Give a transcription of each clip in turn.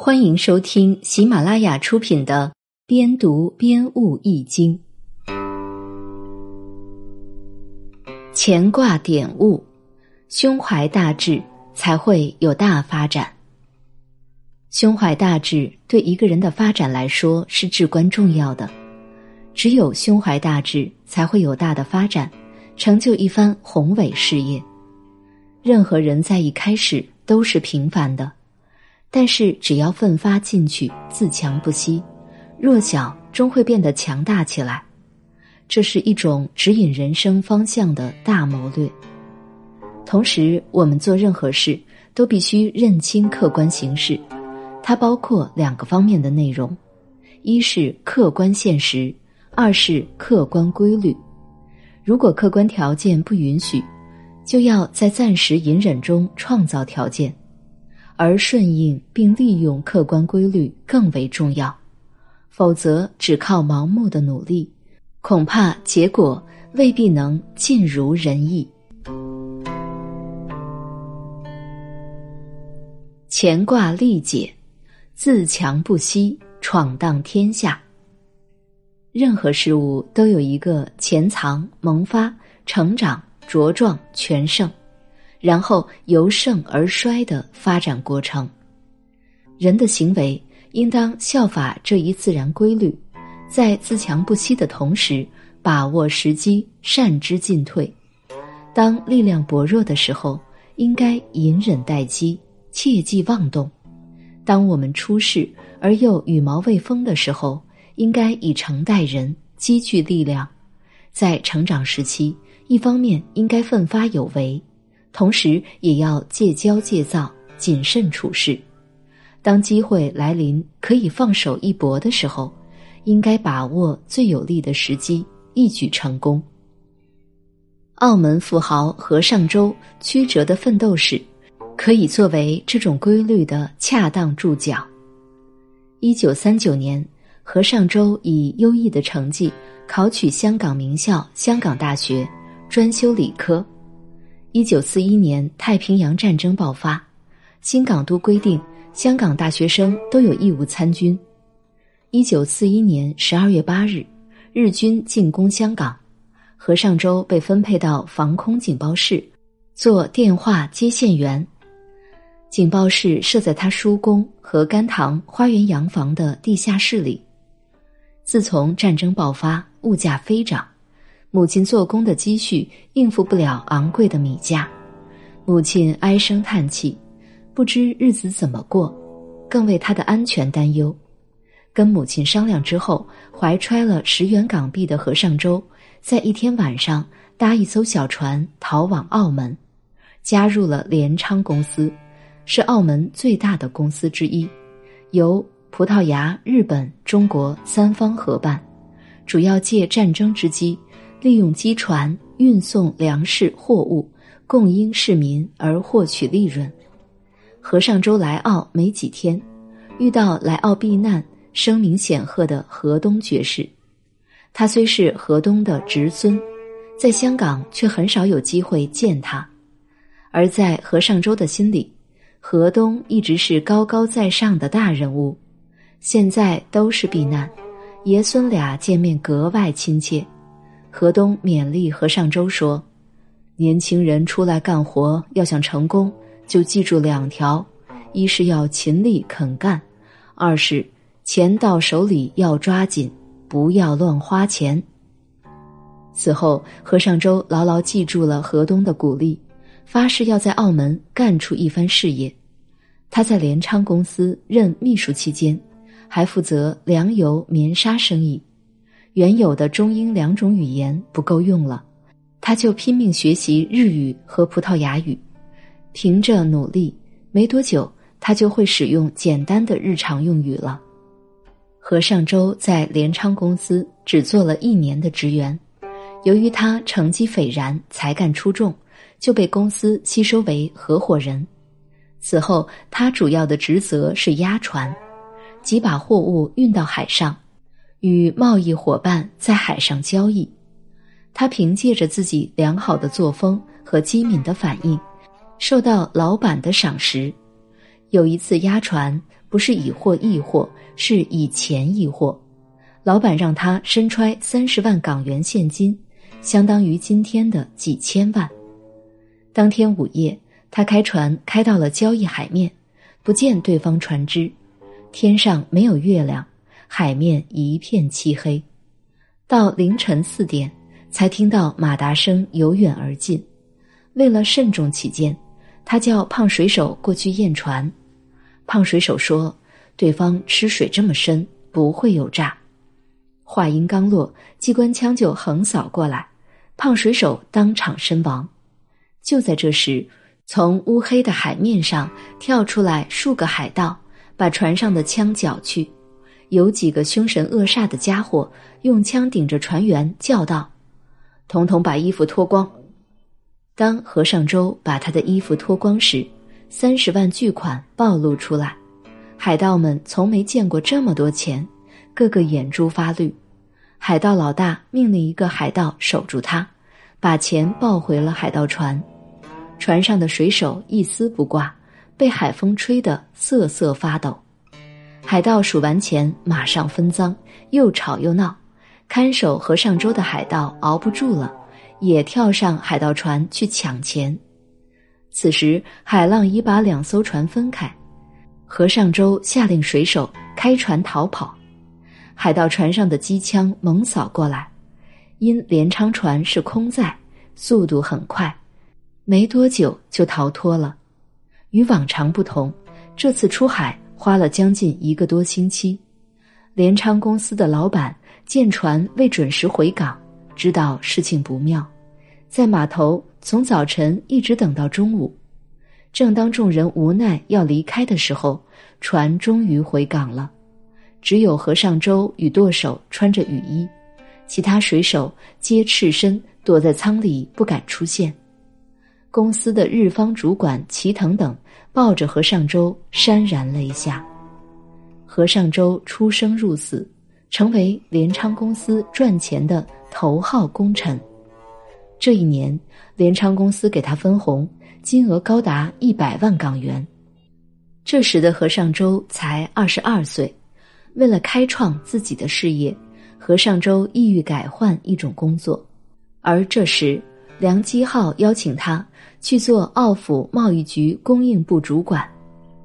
欢迎收听喜马拉雅出品的《边读边悟易经》，乾卦点悟：胸怀大志，才会有大发展。胸怀大志对一个人的发展来说是至关重要的。只有胸怀大志，才会有大的发展，成就一番宏伟事业。任何人在一开始都是平凡的。但是，只要奋发进取，自强不息，弱小终会变得强大起来。这是一种指引人生方向的大谋略。同时，我们做任何事都必须认清客观形势，它包括两个方面的内容：一是客观现实，二是客观规律。如果客观条件不允许，就要在暂时隐忍中创造条件。而顺应并利用客观规律更为重要，否则只靠盲目的努力，恐怕结果未必能尽如人意。乾卦历解：自强不息，闯荡天下。任何事物都有一个潜藏、萌发、成长、茁壮、全盛。然后由盛而衰的发展过程，人的行为应当效法这一自然规律，在自强不息的同时，把握时机，善之进退。当力量薄弱的时候，应该隐忍待机，切忌妄动；当我们出世而又羽毛未丰的时候，应该以诚待人，积聚力量。在成长时期，一方面应该奋发有为。同时，也要戒骄戒躁，谨慎处事。当机会来临，可以放手一搏的时候，应该把握最有利的时机，一举成功。澳门富豪何尚洲曲折的奋斗史，可以作为这种规律的恰当注脚。一九三九年，何尚洲以优异的成绩考取香港名校香港大学，专修理科。一九四一年，太平洋战争爆发，新港督规定香港大学生都有义务参军。一九四一年十二月八日，日军进攻香港，何尚洲被分配到防空警报室，做电话接线员。警报室设在他叔公和甘棠花园洋房的地下室里。自从战争爆发，物价飞涨。母亲做工的积蓄应付不了昂贵的米价，母亲唉声叹气，不知日子怎么过，更为他的安全担忧。跟母亲商量之后，怀揣了十元港币的何尚周，在一天晚上搭一艘小船逃往澳门，加入了联昌公司，是澳门最大的公司之一，由葡萄牙、日本、中国三方合办，主要借战争之机。利用机船运送粮食货物，供应市民而获取利润。何尚洲来澳没几天，遇到来澳避难、声名显赫的河东爵士。他虽是河东的侄孙，在香港却很少有机会见他。而在何尚洲的心里，河东一直是高高在上的大人物。现在都是避难，爷孙俩见面格外亲切。河东勉励何尚周说：“年轻人出来干活，要想成功，就记住两条：一是要勤力肯干，二是钱到手里要抓紧，不要乱花钱。”此后，何尚周牢牢记住了河东的鼓励，发誓要在澳门干出一番事业。他在联昌公司任秘书期间，还负责粮油棉纱生意。原有的中英两种语言不够用了，他就拼命学习日语和葡萄牙语。凭着努力，没多久他就会使用简单的日常用语了。何尚洲在联昌公司只做了一年的职员，由于他成绩斐然、才干出众，就被公司吸收为合伙人。此后，他主要的职责是押船，即把货物运到海上。与贸易伙伴在海上交易，他凭借着自己良好的作风和机敏的反应，受到老板的赏识。有一次押船，不是以货易货，是以钱易货。老板让他身揣三十万港元现金，相当于今天的几千万。当天午夜，他开船开到了交易海面，不见对方船只，天上没有月亮，海面一片漆黑。到凌晨四点，才听到马达声由远而近。为了慎重起见，他叫胖水手过去验船。胖水手说：“对方吃水这么深，不会有诈。”话音刚落，机关枪就横扫过来，胖水手当场身亡。就在这时，从乌黑的海面上跳出来数个海盗，把船上的枪缴去。有几个凶神恶煞的家伙用枪顶着船员，叫道：“统统把衣服脱光！”当和尚周把他的衣服脱光时，三十万巨款暴露出来。海盗们从没见过这么多钱。个个眼珠发绿，海盗老大命令一个海盗守住他，把钱抱回了海盗船。船上的水手一丝不挂，被海风吹得瑟瑟发抖。海盗数完钱，马上分赃，又吵又闹。看守河上洲的海盗熬不住了，也跳上海盗船去抢钱。此时海浪已把两艘船分开，河上周下令水手开船逃跑。海盗船上的机枪猛扫过来，因连昌船是空载，速度很快，没多久就逃脱了。与往常不同，这次出海花了将近一个多星期。联昌公司的老板见船未准时回港，知道事情不妙，在码头从早晨一直等到中午。正当众人无奈要离开的时候，船终于回港了。只有和尚周与舵手穿着雨衣，其他水手皆赤身躲在舱里不敢出现。公司的日方主管齐藤等抱着和尚周潸然泪下。和尚周出生入死，成为联昌公司赚钱的头号功臣。这一年，联昌公司给他分红，金额高达一百万港元。这时的何尚周才二十二岁。为了开创自己的事业，何尚周意欲改换一种工作，而这时梁基浩邀请他去做奥府贸易局供应部主管，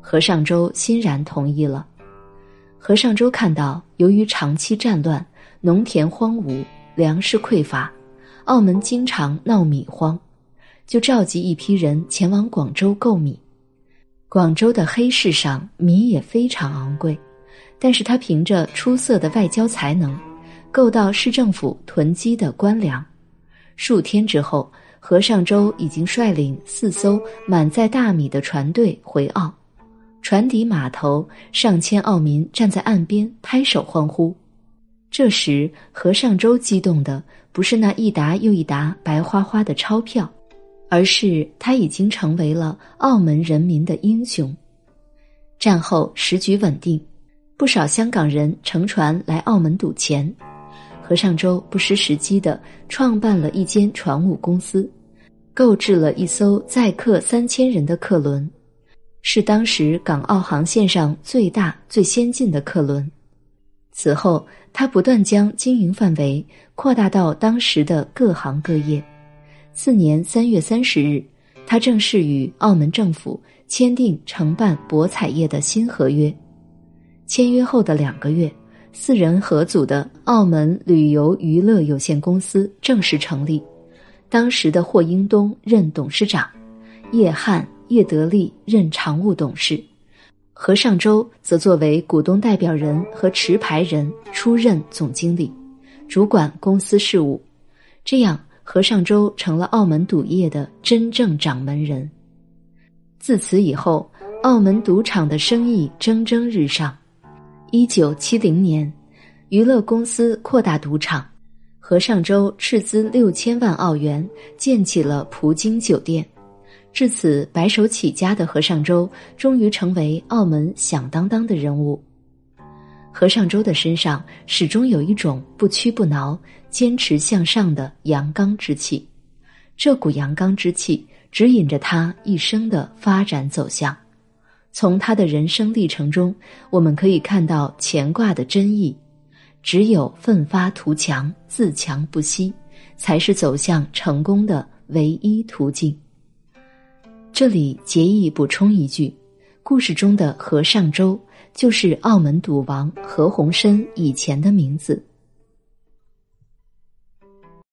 何尚周欣然同意了。何尚周看到，由于长期战乱，农田荒芜，粮食匮乏，澳门经常闹米荒，就召集一批人前往广州购米。广州的黑市上米也非常昂贵。但是他凭着出色的外交才能，购到市政府囤积的官粮。数天之后，何尚周已经率领四艘满载大米的船队回澳，船底码头上千澳民站在岸边拍手欢呼。这时，何尚周激动的不是那一沓又一沓白花花的钞票，而是他已经成为了澳门人民的英雄。战后时局稳定。不少香港人乘船来澳门赌钱，何尚周不失时机的创办了一间船务公司，购置了一艘载客三千人的客轮，是当时港澳航线上最大最先进的客轮。此后，他不断将经营范围扩大到当时的各行各业。次年三月三十日，他正式与澳门政府签订承办博彩业的新合约。签约后的两个月，四人合组的澳门旅游娱乐有限公司正式成立。当时的霍英东任董事长，叶汉、叶德利任常务董事，何尚周则作为股东代表人和持牌人出任总经理，主管公司事务。这样，何尚周成了澳门赌业的真正掌门人。自此以后，澳门赌场的生意蒸蒸日上。一九七零年，娱乐公司扩大赌场，何尚周斥资六千万澳元建起了葡京酒店。至此，白手起家的何尚周终于成为澳门响当当的人物。何尚周的身上始终有一种不屈不挠、坚持向上的阳刚之气，这股阳刚之气指引着他一生的发展走向。从他的人生历程中，我们可以看到乾卦的真意：只有奋发图强、自强不息，才是走向成功的唯一途径。这里结义补充一句：故事中的何尚周就是澳门赌王何鸿燊以前的名字。